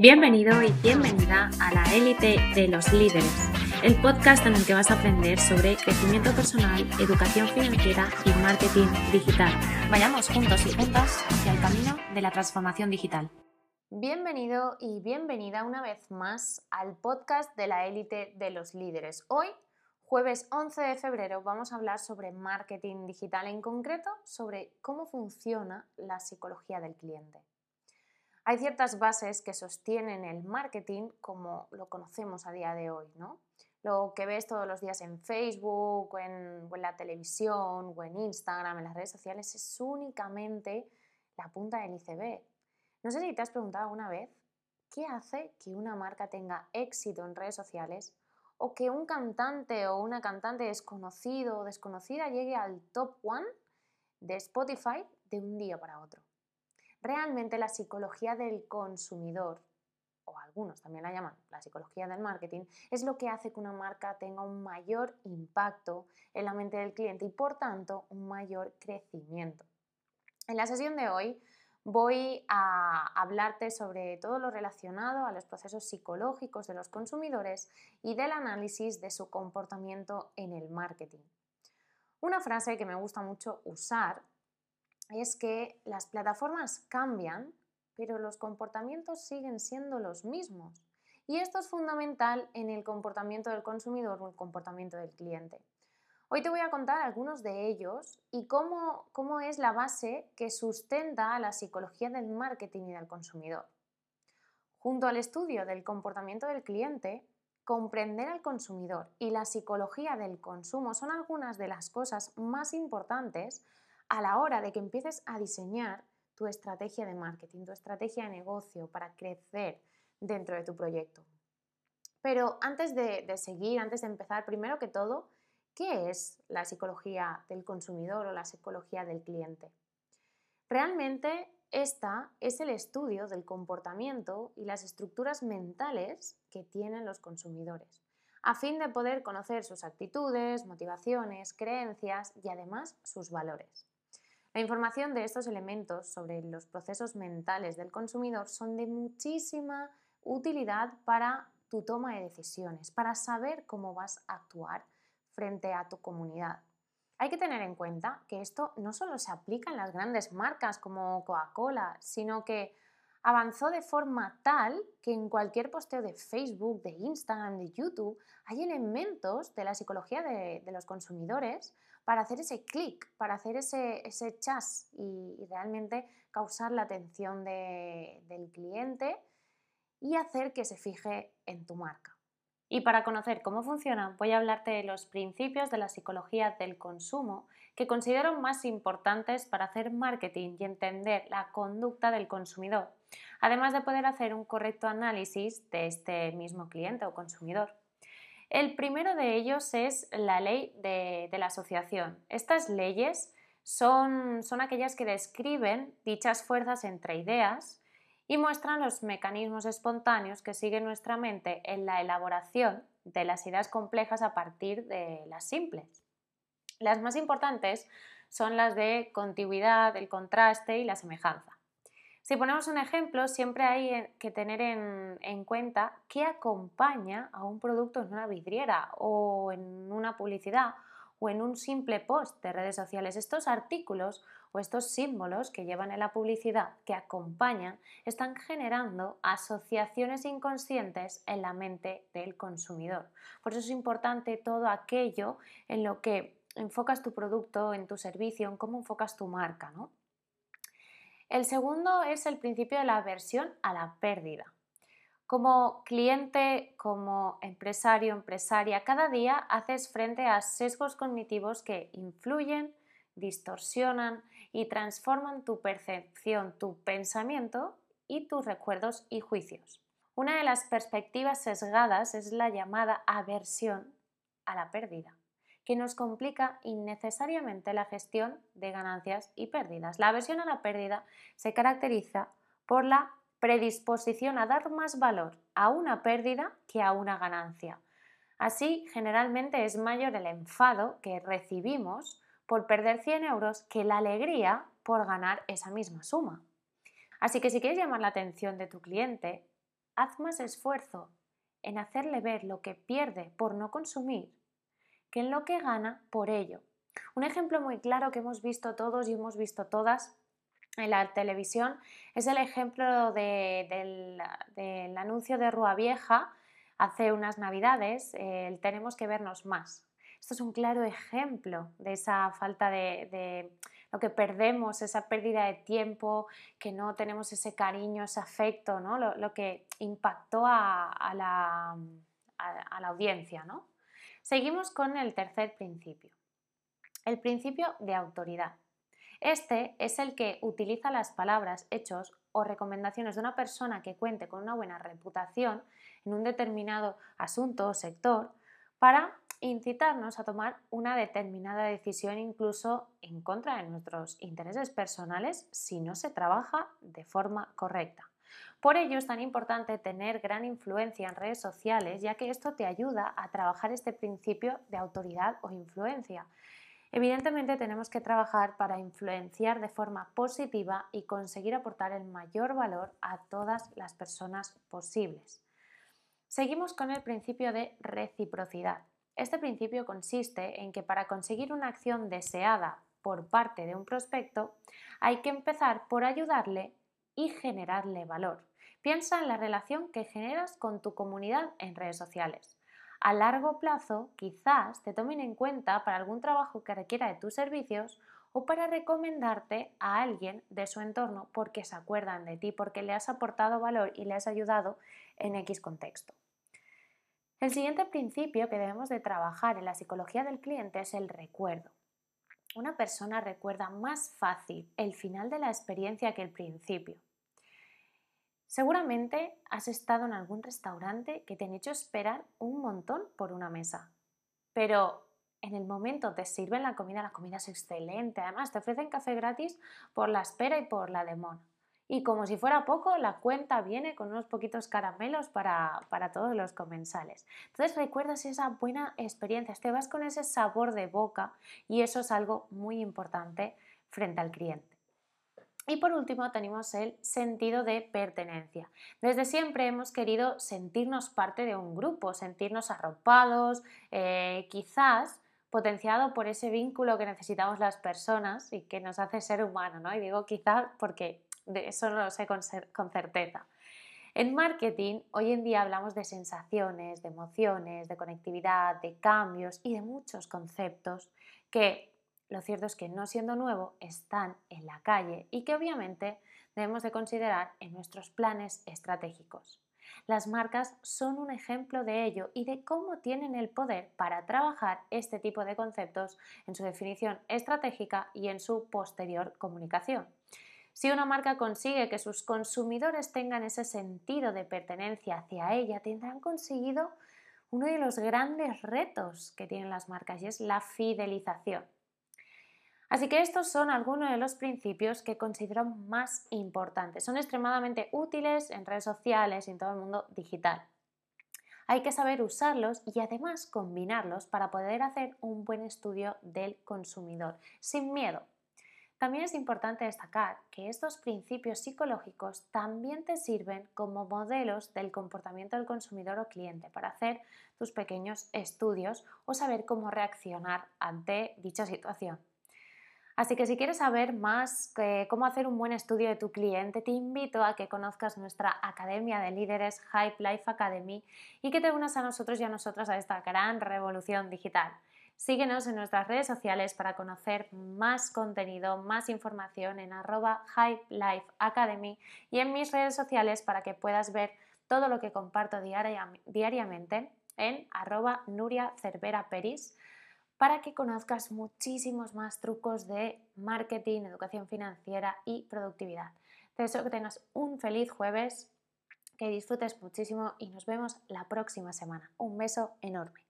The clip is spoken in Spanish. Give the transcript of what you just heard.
Bienvenido y bienvenida a la élite de los líderes, el podcast en el que vas a aprender sobre crecimiento personal, educación financiera y marketing digital. Vayamos juntos y juntas hacia el camino de la transformación digital. Bienvenido y bienvenida una vez más al podcast de la élite de los líderes. Hoy, jueves 11 de febrero, vamos a hablar sobre marketing digital, en concreto sobre cómo funciona la psicología del cliente. Hay ciertas bases que sostienen el marketing como lo conocemos a día de hoy, ¿no? Lo que ves todos los días en Facebook o en, la televisión o en Instagram, en las redes sociales, es únicamente la punta del iceberg. No sé si te has preguntado alguna vez qué hace que una marca tenga éxito en redes sociales o que un cantante o una cantante desconocido o desconocida llegue al top one de Spotify de un día para otro. Realmente la psicología del consumidor, o algunos también la llaman la psicología del marketing, es lo que hace que una marca tenga un mayor impacto en la mente del cliente y por tanto un mayor crecimiento. En la sesión de hoy voy a hablarte sobre todo lo relacionado a los procesos psicológicos de los consumidores y del análisis de su comportamiento en el marketing. Una frase que me gusta mucho usar es que las plataformas cambian, pero los comportamientos siguen siendo los mismos. Y esto es fundamental en el comportamiento del consumidor o el comportamiento del cliente. Hoy te voy a contar algunos de ellos y cómo, cómo es la base que sustenta la psicología del marketing y del consumidor. Junto al estudio del comportamiento del cliente, comprender al consumidor y la psicología del consumo son algunas de las cosas más importantes a la hora de que empieces a diseñar tu estrategia de marketing, tu estrategia de negocio para crecer dentro de tu proyecto. Pero antes de, seguir, antes de empezar, primero que todo, ¿qué es la psicología del consumidor o la psicología del cliente? Realmente esta es el estudio del comportamiento y las estructuras mentales que tienen los consumidores, a fin de poder conocer sus actitudes, motivaciones, creencias y además sus valores. La información de estos elementos sobre los procesos mentales del consumidor son de muchísima utilidad para tu toma de decisiones, para saber cómo vas a actuar frente a tu comunidad. Hay que tener en cuenta que esto no solo se aplica en las grandes marcas como Coca-Cola, sino que avanzó de forma tal que en cualquier posteo de Facebook, de Instagram, de YouTube, hay elementos de la psicología de, los consumidores para hacer ese clic, para hacer ese, ese chas y, realmente causar la atención del cliente y hacer que se fije en tu marca. Y para conocer cómo funciona, voy a hablarte de los principios de la psicología del consumo que considero más importantes para hacer marketing y entender la conducta del consumidor, además de poder hacer un correcto análisis de este mismo cliente o consumidor. El primero de ellos es la ley de, la asociación. Estas leyes son, son aquellas que describen dichas fuerzas entre ideas y muestran los mecanismos espontáneos que sigue nuestra mente en la elaboración de las ideas complejas a partir de las simples. Las más importantes son las de contigüidad, el contraste y la semejanza. Si ponemos un ejemplo, siempre hay que tener en, en, cuenta qué acompaña a un producto en una vidriera o en una publicidad o en un simple post de redes sociales. Estos artículos o estos símbolos que llevan en la publicidad, que acompañan, están generando asociaciones inconscientes en la mente del consumidor. Por eso es importante todo aquello en lo que enfocas tu producto, en tu servicio, en cómo enfocas tu marca. ¿no? El segundo es el principio de la aversión a la pérdida. Como cliente, como empresario, empresaria, cada día haces frente a sesgos cognitivos que influyen, distorsionan y transforman tu percepción, tu pensamiento y tus recuerdos y juicios. Una de las perspectivas sesgadas es la llamada aversión a la pérdida, que nos complica innecesariamente la gestión de ganancias y pérdidas. La aversión a la pérdida se caracteriza por la predisposición a dar más valor a una pérdida que a una ganancia. Así, generalmente es mayor el enfado que recibimos por perder 100 euros que la alegría por ganar esa misma suma. Así que si quieres llamar la atención de tu cliente, haz más esfuerzo en hacerle ver lo que pierde por no consumir que en lo que gana por ello. Un ejemplo muy claro que hemos visto todos y hemos visto todas en la televisión es el ejemplo del, anuncio de Rua Vieja hace unas navidades, tenemos que vernos más. Esto es un claro ejemplo de esa falta de, lo que perdemos, esa pérdida de tiempo, que no tenemos ese cariño, ese afecto, ¿no? lo, que impactó a, la, a la audiencia. ¿no? Seguimos con el tercer principio, el principio de autoridad. Este es el que utiliza las palabras, hechos o recomendaciones de una persona que cuente con una buena reputación en un determinado asunto o sector para incitarnos a tomar una determinada decisión incluso en contra de nuestros intereses personales si no se trabaja de forma correcta. Por ello es tan importante tener gran influencia en redes sociales, ya que esto te ayuda a trabajar este principio de autoridad o influencia. Evidentemente tenemos que trabajar para influenciar de forma positiva y conseguir aportar el mayor valor a todas las personas posibles. Seguimos con el principio de reciprocidad. Este principio consiste en que para conseguir una acción deseada por parte de un prospecto hay que empezar por ayudarle y generarle valor. Piensa en la relación que generas con tu comunidad en redes sociales. A largo plazo, quizás te tomen en cuenta para algún trabajo que requiera de tus servicios o para recomendarte a alguien de su entorno porque se acuerdan de ti, porque le has aportado valor y le has ayudado en X contexto. El siguiente principio que debemos de trabajar en la psicología del cliente es el recuerdo. Una persona recuerda más fácil el final de la experiencia que el principio. Seguramente has estado en algún restaurante que te han hecho esperar un montón por una mesa, pero en el momento te sirven la comida, la comida es excelente, además te ofrecen café gratis por la espera y por la demora. Y como si fuera poco, la cuenta viene con unos poquitos caramelos para, para todos los comensales. Entonces recuerdas esa buena experiencia, te vas con ese sabor de boca y eso es algo muy importante frente al cliente. Y por último tenemos el sentido de pertenencia. Desde siempre hemos querido sentirnos parte de un grupo, sentirnos arropados, eh, quizás potenciado por ese vínculo que necesitamos las personas y que nos hace ser humano, ¿no? Y digo quizás porque de eso no lo sé con, con certeza. En marketing hoy en día hablamos de sensaciones, de emociones, de conectividad, de cambios y de muchos conceptos que lo cierto es que no siendo nuevo están en la calle y que obviamente debemos de considerar en nuestros planes estratégicos. Las marcas son un ejemplo de ello y de cómo tienen el poder para trabajar este tipo de conceptos en su definición estratégica y en su posterior comunicación. Si una marca consigue que sus consumidores tengan ese sentido de pertenencia hacia ella, tendrán conseguido uno de los grandes retos que tienen las marcas y es la fidelización. Así que estos son algunos de los principios que considero más importantes. Son extremadamente útiles en redes sociales y en todo el mundo digital. Hay que saber usarlos y además combinarlos para poder hacer un buen estudio del consumidor, sin miedo. También es importante destacar que estos principios psicológicos también te sirven como modelos del comportamiento del consumidor o cliente para hacer tus pequeños estudios o saber cómo reaccionar ante dicha situación. Así que si quieres saber más cómo hacer un buen estudio de tu cliente, te invito a que conozcas nuestra Academia de Líderes Hype Life Academy y que te unas a nosotros y a nosotras a esta gran revolución digital. Síguenos en nuestras redes sociales para conocer más contenido, más información en arroba Hype Life Academy y en mis redes sociales para que puedas ver todo lo que comparto diariamente en arroba Nuria Cervera Peris para que conozcas muchísimos más trucos de marketing, educación financiera y productividad. Te deseo que tengas un feliz jueves, que disfrutes muchísimo y nos vemos la próxima semana. Un beso enorme.